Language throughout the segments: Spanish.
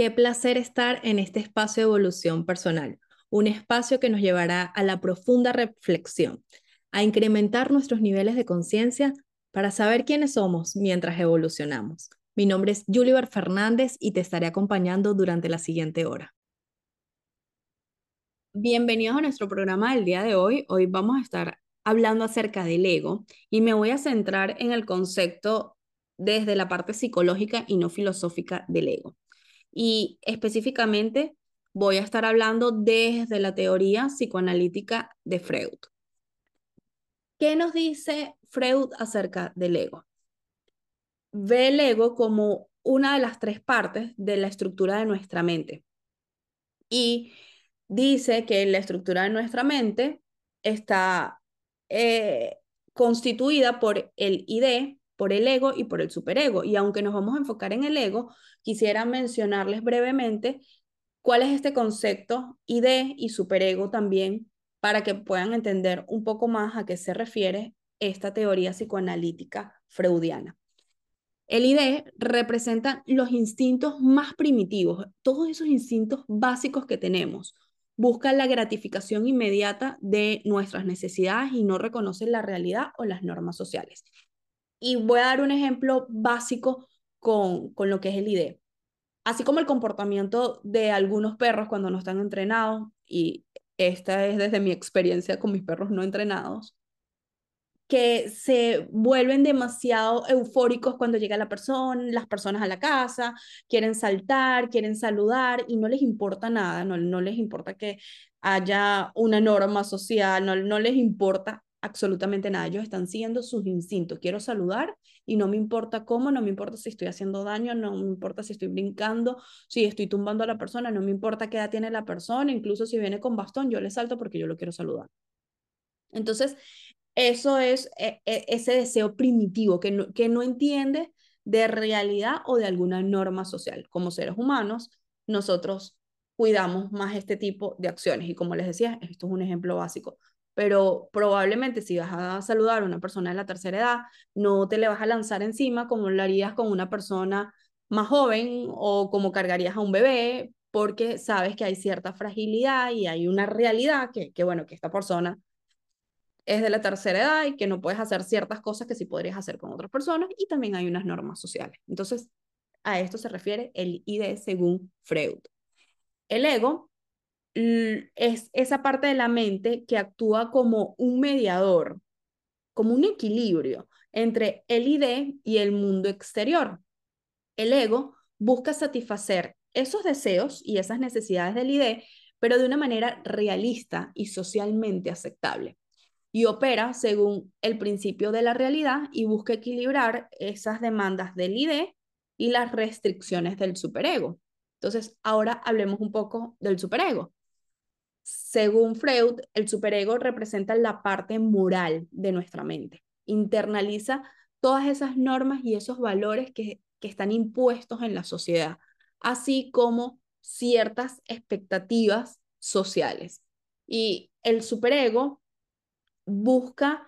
Qué placer estar en este espacio de evolución personal, un espacio que nos llevará a la profunda reflexión, a incrementar nuestros niveles de conciencia para saber quiénes somos mientras evolucionamos. Mi nombre es Juliver Fernández y te estaré acompañando durante la siguiente hora. Bienvenidos a nuestro programa del día de hoy. Hoy vamos a estar hablando acerca del ego y me voy a centrar en el concepto desde la parte psicológica y no filosófica del ego y específicamente voy a estar hablando desde la teoría psicoanalítica de Freud. ¿Qué nos dice Freud acerca del ego? Ve el ego como una de las tres partes de la estructura de nuestra mente. Y dice que la estructura de nuestra mente está eh, constituida por el ID, por el ego y por el superego. Y aunque nos vamos a enfocar en el ego, quisiera mencionarles brevemente cuál es este concepto ID y superego también para que puedan entender un poco más a qué se refiere esta teoría psicoanalítica freudiana. El ID representa los instintos más primitivos, todos esos instintos básicos que tenemos. Busca la gratificación inmediata de nuestras necesidades y no reconoce la realidad o las normas sociales. Y voy a dar un ejemplo básico con, con lo que es el ID. Así como el comportamiento de algunos perros cuando no están entrenados, y esta es desde mi experiencia con mis perros no entrenados, que se vuelven demasiado eufóricos cuando llega la persona, las personas a la casa, quieren saltar, quieren saludar y no les importa nada, no, no les importa que haya una norma social, no, no les importa absolutamente nada. Ellos están siguiendo sus instintos. Quiero saludar y no me importa cómo, no me importa si estoy haciendo daño, no me importa si estoy brincando, si estoy tumbando a la persona, no me importa qué edad tiene la persona, incluso si viene con bastón, yo le salto porque yo lo quiero saludar. Entonces, eso es e, e, ese deseo primitivo que no, que no entiende de realidad o de alguna norma social. Como seres humanos, nosotros cuidamos más este tipo de acciones. Y como les decía, esto es un ejemplo básico pero probablemente si vas a saludar a una persona de la tercera edad, no te le vas a lanzar encima como lo harías con una persona más joven o como cargarías a un bebé, porque sabes que hay cierta fragilidad y hay una realidad que, que bueno, que esta persona es de la tercera edad y que no puedes hacer ciertas cosas que sí podrías hacer con otras personas y también hay unas normas sociales. Entonces, a esto se refiere el ID según Freud. El ego es esa parte de la mente que actúa como un mediador, como un equilibrio entre el ID y el mundo exterior. El ego busca satisfacer esos deseos y esas necesidades del ID, pero de una manera realista y socialmente aceptable. Y opera según el principio de la realidad y busca equilibrar esas demandas del ID y las restricciones del superego. Entonces, ahora hablemos un poco del superego. Según Freud, el superego representa la parte moral de nuestra mente. Internaliza todas esas normas y esos valores que, que están impuestos en la sociedad, así como ciertas expectativas sociales. Y el superego busca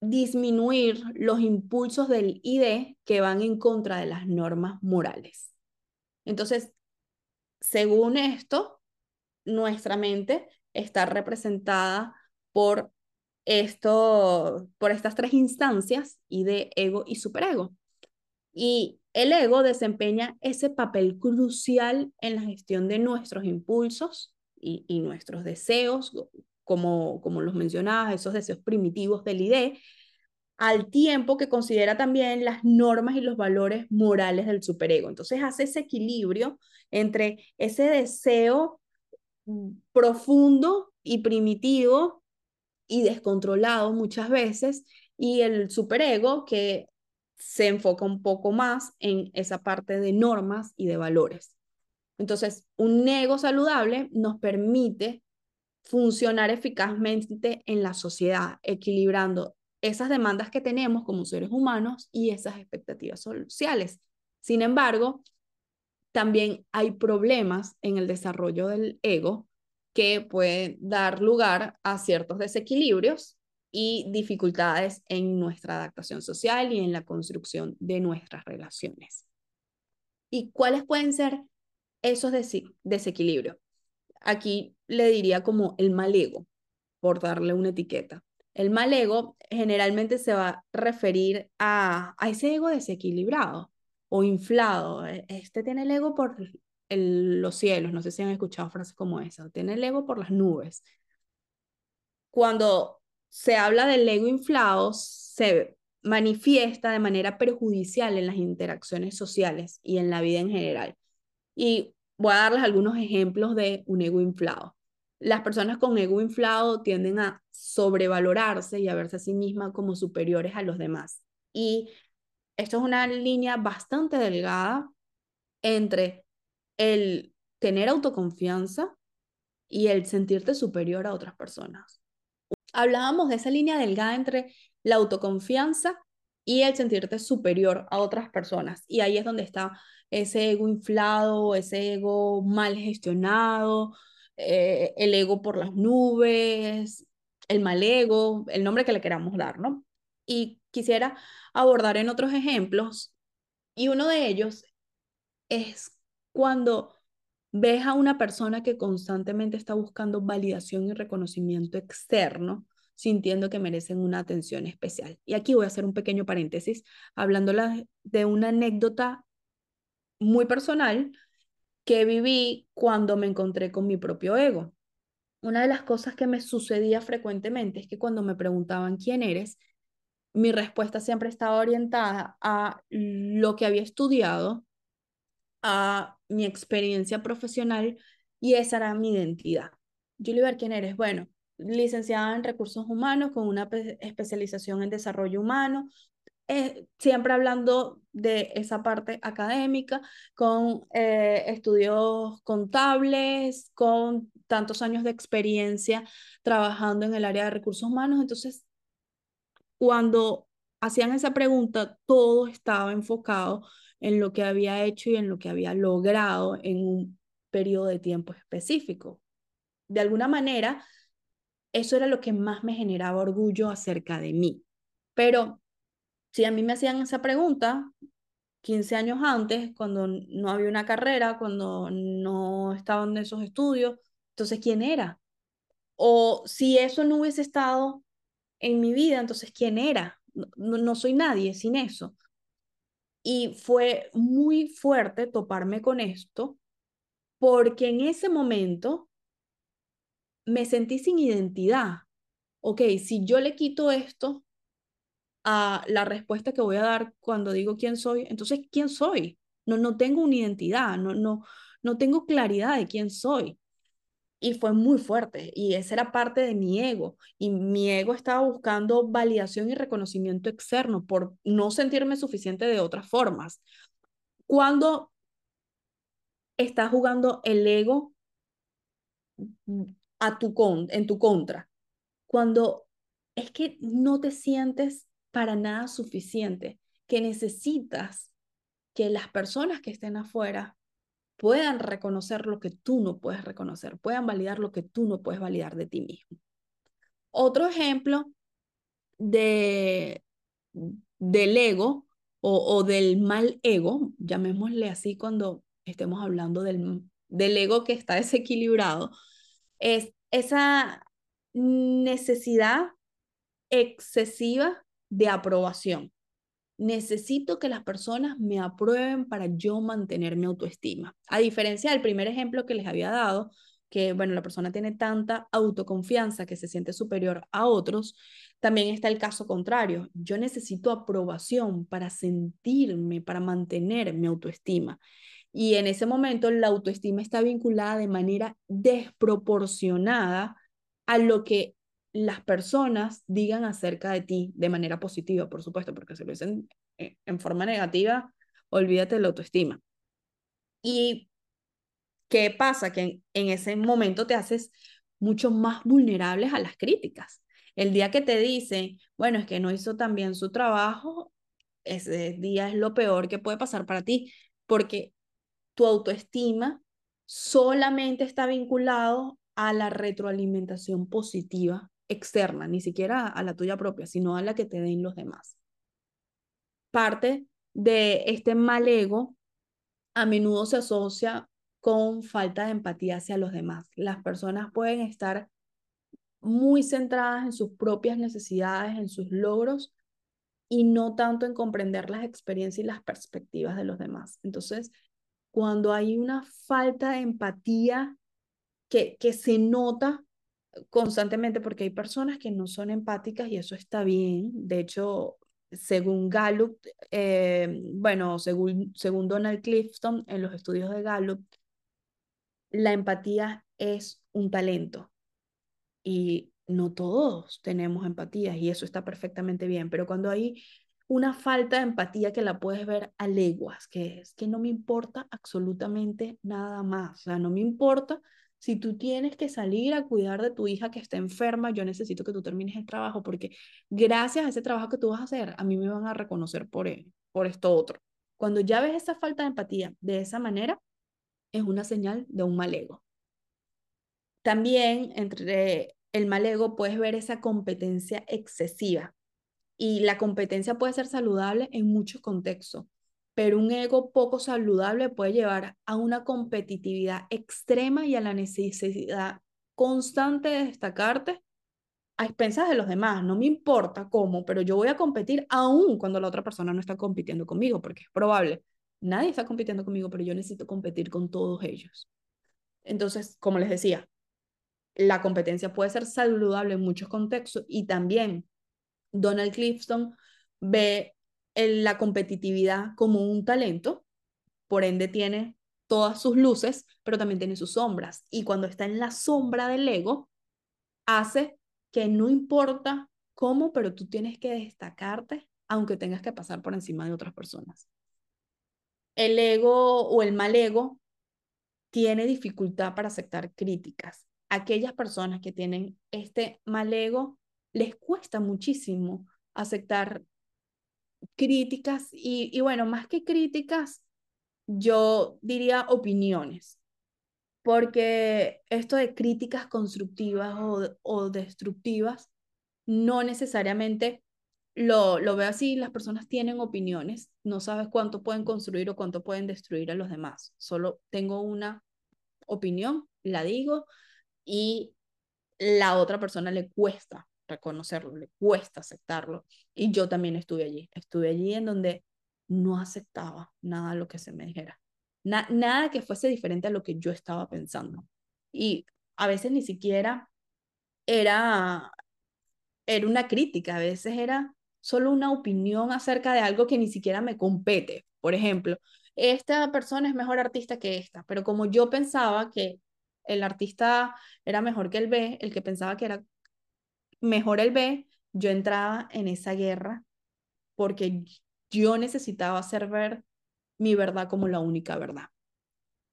disminuir los impulsos del ID que van en contra de las normas morales. Entonces, según esto, nuestra mente está representada por esto, por estas tres instancias, y de ego y superego. Y el ego desempeña ese papel crucial en la gestión de nuestros impulsos y, nuestros deseos, como, como los mencionaba, esos deseos primitivos del ID, al tiempo que considera también las normas y los valores morales del superego. Entonces hace ese equilibrio entre ese deseo profundo y primitivo y descontrolado muchas veces, y el superego que se enfoca un poco más en esa parte de normas y de valores. Entonces, un ego saludable nos permite funcionar eficazmente en la sociedad, equilibrando esas demandas que tenemos como seres humanos y esas expectativas sociales. Sin embargo, también hay problemas en el desarrollo del ego que pueden dar lugar a ciertos desequilibrios y dificultades en nuestra adaptación social y en la construcción de nuestras relaciones. ¿Y cuáles pueden ser Eso es desequilibrio. Aquí le diría como el mal ego, por darle una etiqueta. El mal ego generalmente se va a referir a, a ese ego desequilibrado o inflado. E, este tiene el ego por los cielos, no sé si han escuchado frases como esa, tiene el ego por las nubes. Cuando se habla del ego inflado, se manifiesta de manera perjudicial en las interacciones sociales y en la vida en general. Y voy a darles algunos ejemplos de un ego inflado. Las personas con ego inflado tienden a sobrevalorarse y a verse a sí mismas como superiores a los demás. Y esto es una línea bastante delgada entre el tener autoconfianza y el sentirte superior a otras personas. Hablábamos de esa línea delgada entre la autoconfianza y el sentirte superior a otras personas. Y ahí es donde está ese ego inflado, ese ego mal gestionado, eh, el ego por las nubes, el mal ego, el nombre que le queramos dar, ¿no? Y quisiera abordar en otros ejemplos, y uno de ellos es cuando ves a una persona que constantemente está buscando validación y reconocimiento externo, sintiendo que merecen una atención especial. Y aquí voy a hacer un pequeño paréntesis, hablando de una anécdota muy personal que viví cuando me encontré con mi propio ego. Una de las cosas que me sucedía frecuentemente es que cuando me preguntaban quién eres, mi respuesta siempre estaba orientada a lo que había estudiado, a mi experiencia profesional y esa era mi identidad. Julie, ¿quién eres? Bueno, licenciada en recursos humanos con una especialización en desarrollo humano, eh, siempre hablando de esa parte académica, con eh, estudios contables, con tantos años de experiencia trabajando en el área de recursos humanos. Entonces, cuando hacían esa pregunta, todo estaba enfocado en lo que había hecho y en lo que había logrado en un periodo de tiempo específico. De alguna manera, eso era lo que más me generaba orgullo acerca de mí. Pero si a mí me hacían esa pregunta 15 años antes, cuando no había una carrera, cuando no estaban en esos estudios, entonces, ¿quién era? O si eso no hubiese estado en mi vida, entonces, ¿quién era? No, no soy nadie sin eso. Y fue muy fuerte toparme con esto, porque en ese momento me sentí sin identidad. Ok, si yo le quito esto a la respuesta que voy a dar cuando digo quién soy, entonces, ¿quién soy? No, no tengo una identidad, no, no, no tengo claridad de quién soy. Y fue muy fuerte y esa era parte de mi ego. Y mi ego estaba buscando validación y reconocimiento externo por no sentirme suficiente de otras formas. Cuando está jugando el ego a tu con, en tu contra, cuando es que no te sientes para nada suficiente, que necesitas que las personas que estén afuera puedan reconocer lo que tú no puedes reconocer, puedan validar lo que tú no puedes validar de ti mismo. Otro ejemplo de, del ego o, o del mal ego, llamémosle así cuando estemos hablando del, del ego que está desequilibrado, es esa necesidad excesiva de aprobación necesito que las personas me aprueben para yo mantener mi autoestima. A diferencia del primer ejemplo que les había dado, que bueno, la persona tiene tanta autoconfianza que se siente superior a otros, también está el caso contrario. Yo necesito aprobación para sentirme, para mantener mi autoestima. Y en ese momento la autoestima está vinculada de manera desproporcionada a lo que las personas digan acerca de ti de manera positiva, por supuesto, porque si lo dicen eh, en forma negativa, olvídate de la autoestima. ¿Y qué pasa? Que en, ese momento te haces mucho más vulnerables a las críticas. El día que te dicen, bueno, es que no hizo tan bien su trabajo, ese día es lo peor que puede pasar para ti, porque tu autoestima solamente está vinculado a la retroalimentación positiva externa, ni siquiera a la tuya propia, sino a la que te den los demás. Parte de este mal ego a menudo se asocia con falta de empatía hacia los demás. Las personas pueden estar muy centradas en sus propias necesidades, en sus logros y no tanto en comprender las experiencias y las perspectivas de los demás. Entonces, cuando hay una falta de empatía que, que se nota constantemente, porque hay personas que no son empáticas y eso está bien. De hecho, según Gallup, eh, bueno, según, según Donald Clifton, en los estudios de Gallup, la empatía es un talento. Y no todos tenemos empatía y eso está perfectamente bien, pero cuando hay una falta de empatía que la puedes ver a leguas, que es que no me importa absolutamente nada más, o sea, no me importa si tú tienes que salir a cuidar de tu hija que está enferma, yo necesito que tú termines el trabajo porque gracias a ese trabajo que tú vas a hacer, a mí me van a reconocer por, e, por esto otro. Cuando ya ves esa falta de empatía de esa manera, es una señal de un mal ego. También entre el mal ego puedes ver esa competencia excesiva. Y la competencia puede ser saludable en muchos contextos pero un ego poco saludable puede llevar a una competitividad extrema y a la necesidad constante de destacarte a expensas de los demás. No me importa cómo, pero yo voy a competir aún cuando la otra persona no está compitiendo conmigo, porque es probable. Nadie está compitiendo conmigo, pero yo necesito competir con todos ellos. Entonces, como les decía, la competencia puede ser saludable en muchos contextos y también Donald Clifton ve la competitividad como un talento, por ende tiene todas sus luces, pero también tiene sus sombras. Y cuando está en la sombra del ego, hace que no importa cómo, pero tú tienes que destacarte, aunque tengas que pasar por encima de otras personas. El ego o el mal ego tiene dificultad para aceptar críticas. Aquellas personas que tienen este mal ego les cuesta muchísimo aceptar críticas y, bueno, más que críticas, yo diría opiniones, porque esto de críticas constructivas o, destructivas, no necesariamente lo, lo veo así, las personas tienen opiniones, no sabes cuánto pueden construir o cuánto pueden destruir a los demás, solo tengo una opinión, la digo y la otra persona le cuesta reconocerlo, le cuesta aceptarlo. Y yo también estuve allí, estuve allí en donde no aceptaba nada lo que se me dijera, nada que fuese diferente a lo que yo estaba pensando. Y a veces ni siquiera era, era una crítica, a veces era solo una opinión acerca de algo que ni siquiera me compete. Por ejemplo, esta persona es mejor artista que esta, pero como yo pensaba que el artista era mejor que el B, el que pensaba que era mejor el B, yo entraba en esa guerra porque yo necesitaba hacer ver mi verdad como la única verdad.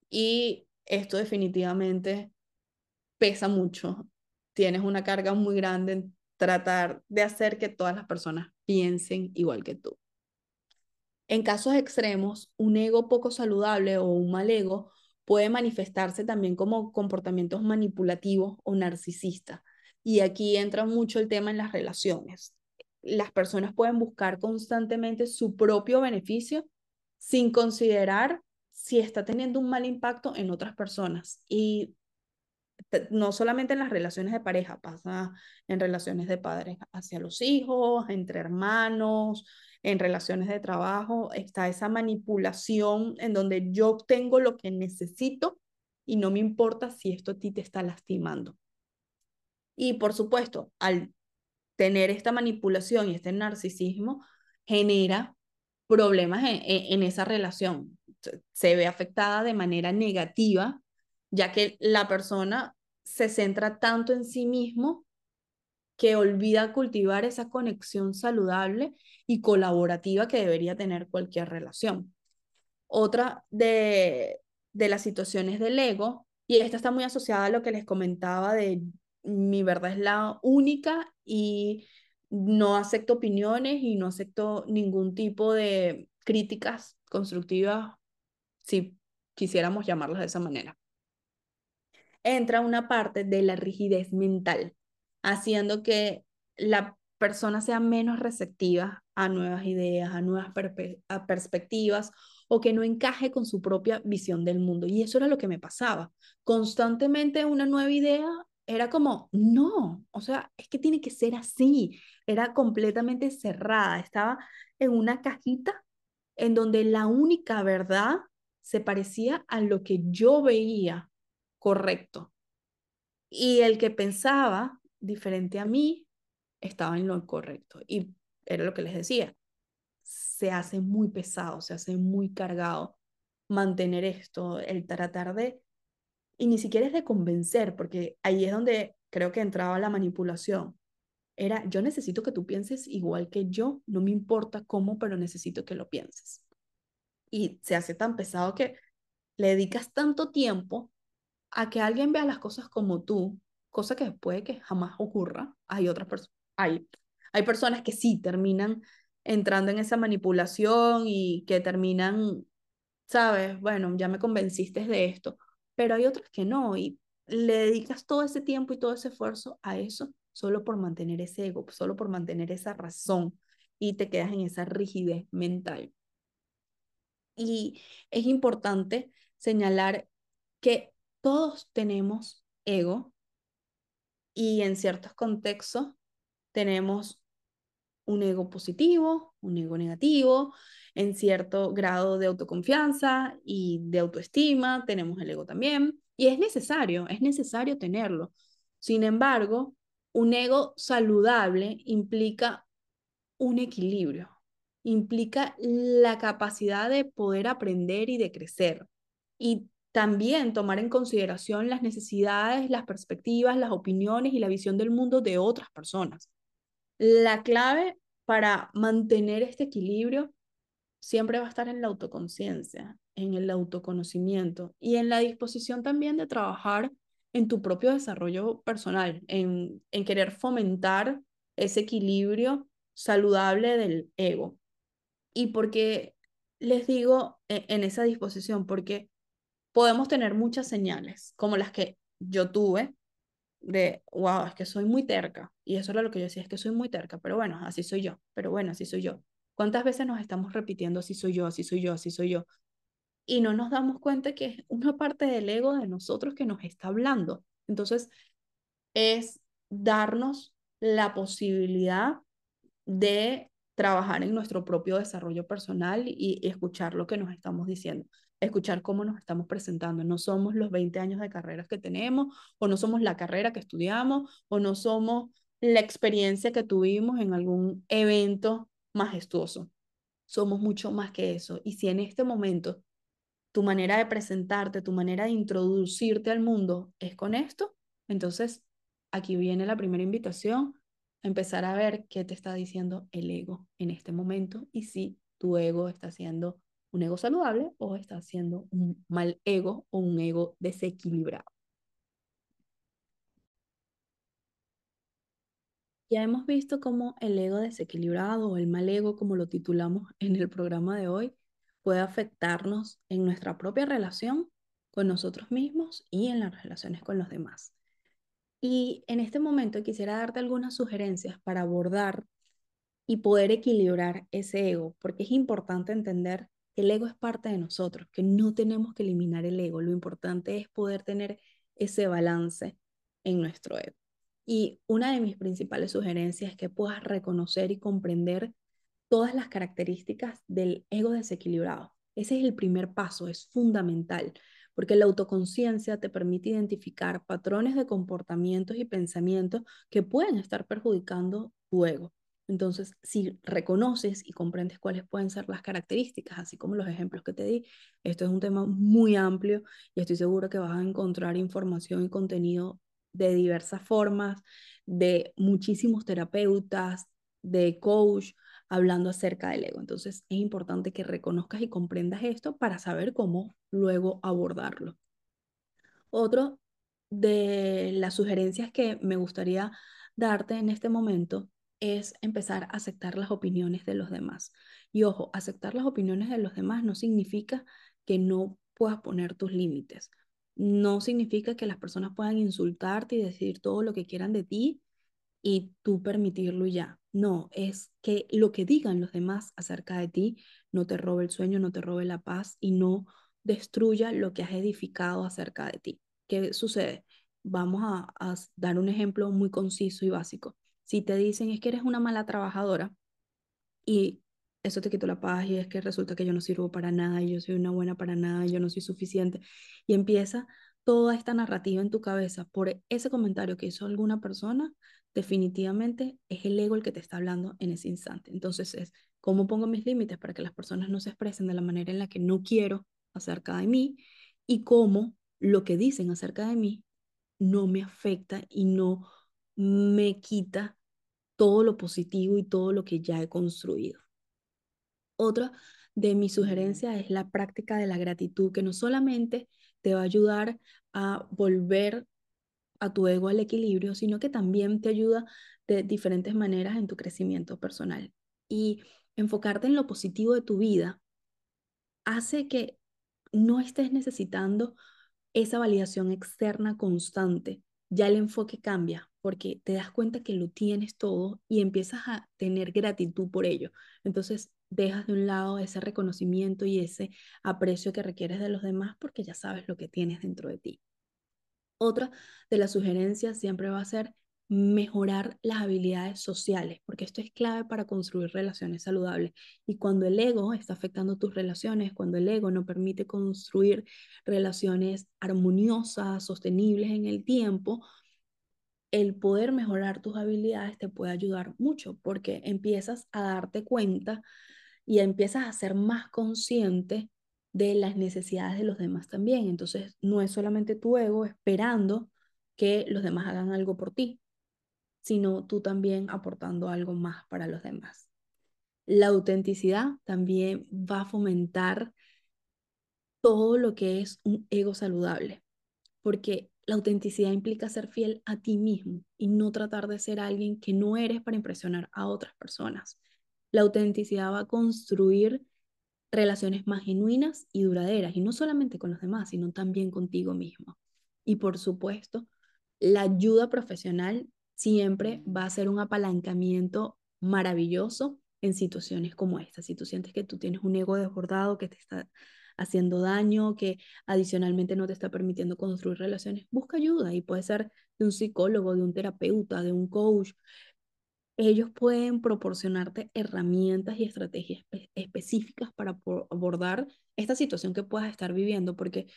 Y esto definitivamente pesa mucho. Tienes una carga muy grande en tratar de hacer que todas las personas piensen igual que tú. En casos extremos, un ego poco saludable o un mal ego puede manifestarse también como comportamientos manipulativos o narcisistas, y aquí entra mucho el tema en las relaciones. Las personas pueden buscar constantemente su propio beneficio sin considerar si está teniendo un mal impacto en otras personas. Y no solamente en las relaciones de pareja, pasa en relaciones de padres hacia los hijos, entre hermanos, en relaciones de trabajo, está esa manipulación en donde yo obtengo lo que necesito y no me importa si esto a ti te está lastimando. Y por supuesto, al tener esta manipulación y este narcisismo, genera problemas en, esa relación. Se ve afectada de manera negativa, ya que la persona se centra tanto en sí mismo que olvida cultivar esa conexión saludable y colaborativa que debería tener cualquier relación. Otra de, de las situaciones del ego, y esta está muy asociada a lo que les comentaba de mi verdad es la única y no acepto opiniones y no acepto ningún tipo de críticas constructivas, si quisiéramos llamarlas de esa manera. Entra una parte de la rigidez mental, haciendo que la persona sea menos receptiva a nuevas ideas, a nuevas perspectivas o que no encaje con su propia visión del mundo. Y eso era lo que me pasaba. Constantemente una nueva idea era como, no, o sea, es que tiene que ser así. Era completamente cerrada, estaba en una cajita en donde la única verdad se parecía a lo que yo veía correcto. Y el que pensaba diferente a mí estaba en lo correcto. Y era lo que les decía, se hace muy pesado, se hace muy cargado mantener esto, el tratar de, y ni siquiera es de convencer, porque ahí es donde creo que entraba la manipulación. Era, yo necesito que tú pienses igual que yo, no me importa cómo, pero necesito que lo pienses. Y se hace tan pesado que le dedicas tanto tiempo a que alguien vea las cosas como tú, cosa que puede que jamás ocurra. Hay otras personas, hay, hay personas que sí terminan entrando en esa manipulación y que terminan, sabes, bueno, ya me convenciste de esto, pero hay otras que no y le dedicas todo ese tiempo y todo ese esfuerzo a eso solo por mantener ese ego, solo por mantener esa razón y te quedas en esa rigidez mental. Y es importante señalar que todos tenemos ego y en ciertos contextos tenemos un ego positivo, un ego negativo, en cierto grado de autoconfianza y de autoestima, tenemos el ego también, y es necesario, es necesario tenerlo. Sin embargo, un ego saludable implica un equilibrio, implica la capacidad de poder aprender y de crecer. Y también tomar en consideración las necesidades, las perspectivas, las opiniones y la visión del mundo de otras personas. La clave para mantener este equilibrio siempre va a estar en la autoconciencia, en el autoconocimiento y en la disposición también de trabajar en tu propio desarrollo personal, en, en querer fomentar ese equilibrio saludable del ego. ¿Y porque les digo en, en esa disposición? Porque podemos tener muchas señales, como las que yo tuve, de, wow, es que soy muy terca. Y eso era lo que yo decía, es que soy muy terca, pero bueno, así soy yo, pero bueno, así soy yo. ¿Cuántas veces nos estamos repitiendo, así soy yo, así soy yo, así soy yo? Y no nos damos cuenta que es una parte del ego de nosotros que nos está hablando. Entonces, es darnos la posibilidad de trabajar en nuestro propio desarrollo personal y escuchar lo que nos estamos diciendo escuchar cómo nos estamos presentando. No somos los 20 años de carreras que tenemos, o no somos la carrera que estudiamos, o no somos la experiencia que tuvimos en algún evento majestuoso. Somos mucho más que eso. Y si en este momento tu manera de presentarte, tu manera de introducirte al mundo es con esto, entonces aquí viene la primera invitación, empezar a ver qué te está diciendo el ego en este momento y si tu ego está siendo un ego saludable o está haciendo un mal ego o un ego desequilibrado. Ya hemos visto cómo el ego desequilibrado o el mal ego, como lo titulamos en el programa de hoy, puede afectarnos en nuestra propia relación con nosotros mismos y en las relaciones con los demás. Y en este momento quisiera darte algunas sugerencias para abordar y poder equilibrar ese ego, porque es importante entender el ego es parte de nosotros, que no tenemos que eliminar el ego. Lo importante es poder tener ese balance en nuestro ego. Y una de mis principales sugerencias es que puedas reconocer y comprender todas las características del ego desequilibrado. Ese es el primer paso, es fundamental, porque la autoconciencia te permite identificar patrones de comportamientos y pensamientos que pueden estar perjudicando tu ego. Entonces, si reconoces y comprendes cuáles pueden ser las características, así como los ejemplos que te di, esto es un tema muy amplio y estoy seguro que vas a encontrar información y contenido de diversas formas, de muchísimos terapeutas, de coach, hablando acerca del ego. Entonces, es importante que reconozcas y comprendas esto para saber cómo luego abordarlo. Otro de las sugerencias que me gustaría darte en este momento es empezar a aceptar las opiniones de los demás. Y ojo, aceptar las opiniones de los demás no significa que no puedas poner tus límites. No significa que las personas puedan insultarte y decir todo lo que quieran de ti y tú permitirlo ya. No, es que lo que digan los demás acerca de ti no te robe el sueño, no te robe la paz y no destruya lo que has edificado acerca de ti. ¿Qué sucede? Vamos a, dar un ejemplo muy conciso y básico. Si te dicen es que eres una mala trabajadora y eso te quitó la paz y es que resulta que yo no sirvo para nada y yo soy una buena para nada y yo no soy suficiente y empieza toda esta narrativa en tu cabeza por ese comentario que hizo alguna persona, definitivamente es el ego el que te está hablando en ese instante. Entonces es cómo pongo mis límites para que las personas no se expresen de la manera en la que no quiero acerca de mí y cómo lo que dicen acerca de mí no me afecta y no me quita todo lo positivo y todo lo que ya he construido. Otra de mis sugerencias es la práctica de la gratitud, que no solamente te va a ayudar a volver a tu ego al equilibrio, sino que también te ayuda de diferentes maneras en tu crecimiento personal. Y enfocarte en lo positivo de tu vida hace que no estés necesitando esa validación externa constante. Ya el enfoque cambia porque te das cuenta que lo tienes todo y empiezas a tener gratitud por ello. Entonces dejas de un lado ese reconocimiento y ese aprecio que requieres de los demás porque ya sabes lo que tienes dentro de ti. Otra de las sugerencias siempre va a ser mejorar las habilidades sociales, porque esto es clave para construir relaciones saludables. Y cuando el ego está afectando tus relaciones, cuando el ego no permite construir relaciones armoniosas, sostenibles en el tiempo, el poder mejorar tus habilidades te puede ayudar mucho, porque empiezas a darte cuenta y empiezas a ser más consciente de las necesidades de los demás también. Entonces, no es solamente tu ego esperando que los demás hagan algo por ti, sino tú también aportando algo más para los demás. La autenticidad también va a fomentar todo lo que es un ego saludable, porque la autenticidad implica ser fiel a ti mismo y no tratar de ser alguien que no eres para impresionar a otras personas. La autenticidad va a construir relaciones más genuinas y duraderas, y no solamente con los demás, sino también contigo mismo. Y por supuesto, la ayuda profesional siempre va a ser un apalancamiento maravilloso en situaciones como esta. Si tú sientes que tú tienes un ego desbordado que te está haciendo daño, que adicionalmente no te está permitiendo construir relaciones, busca ayuda y puede ser de un psicólogo, de un terapeuta, de un coach. Ellos pueden proporcionarte herramientas y estrategias específicas para abordar esta situación que puedas estar viviendo, porque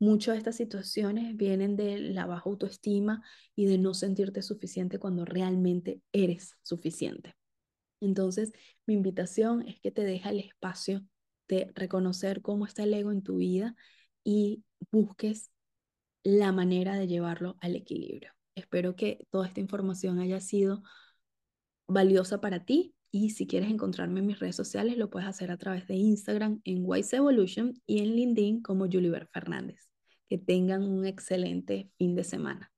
Muchas de estas situaciones vienen de la baja autoestima y de no sentirte suficiente cuando realmente eres suficiente. Entonces, mi invitación es que te deja el espacio de reconocer cómo está el ego en tu vida y busques la manera de llevarlo al equilibrio. Espero que toda esta información haya sido valiosa para ti y si quieres encontrarme en mis redes sociales lo puedes hacer a través de Instagram en Wise Evolution y en LinkedIn como Juliver Fernández. Que tengan un excelente fin de semana.